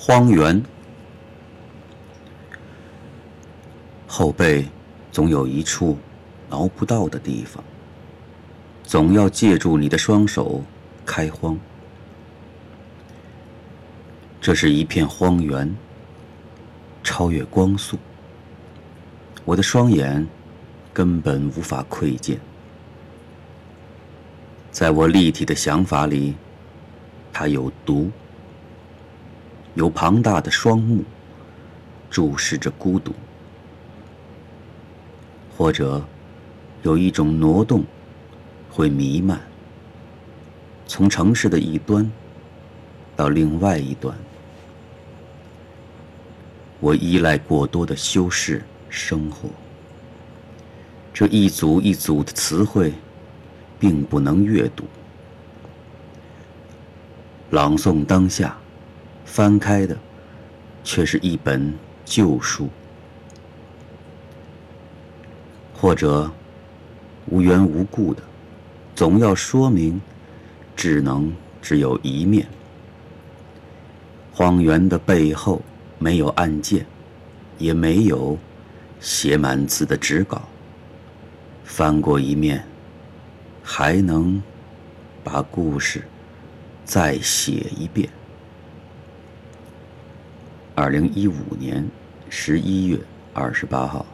荒原，后背总有一处挠不到的地方，总要借助你的双手开荒。这是一片荒原，超越光速，我的双眼根本无法窥见。在我立体的想法里，它有毒，有庞大的双目，注视着孤独，或者有一种挪动，会弥漫，从城市的一端到另外一端。我依赖过多的修饰生活，这一组一组的词汇。并不能阅读。朗诵当下，翻开的却是一本旧书，或者无缘无故的，总要说明，只能只有一面。荒原的背后没有案件，也没有写满字的纸稿。翻过一面。还能把故事再写一遍。二零一五年十一月二十八号。